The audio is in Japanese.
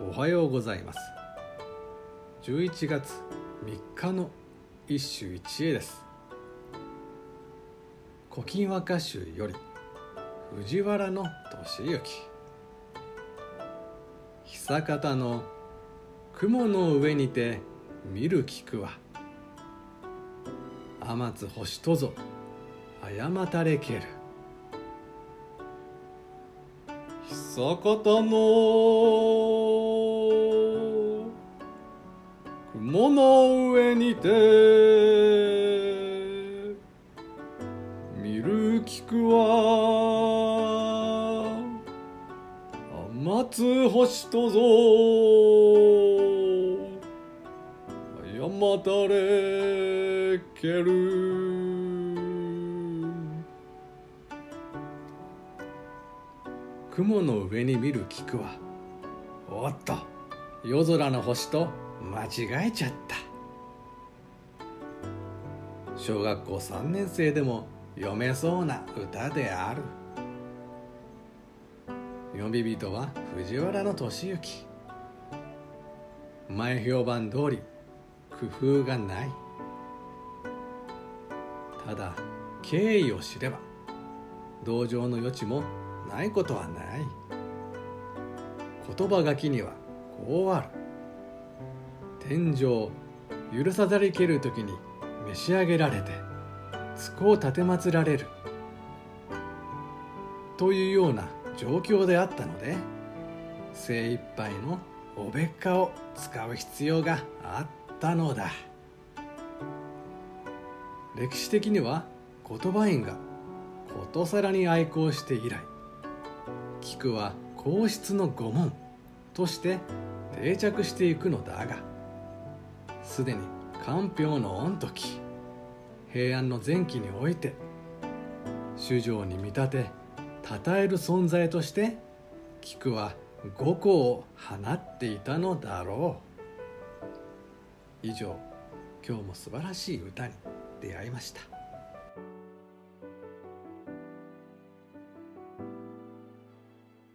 おはようございます。11月3日の一首一会です「古今和歌集」より藤原の俊之。久方の雲の上にて見る菊は天津星とぞ誤たれける。久方の。雲の上にて。見る菊は。天津星とぞ。誤たれける。雲の上に見る菊はおっと夜空の星と間違えちゃった。小学校3年生でも読めそうな歌である。読み人は藤原俊之前評判通り工夫がない。ただ経緯を知れば同情の余地もないことはない。言葉書きにはこうある。天井許さざりける時に召し上げられて都を立てまつられる。というような状況であったので精一杯のおべっかを使う必要があったのだ。歴史的には言葉院がことさらに愛好して以来菊は皇室の御門として定着していくのだがすでに官標の御時平安の前期において主情に見立て称える存在として菊は五個を放っていたのだろう。以上今日も素晴らしい歌に出会いました。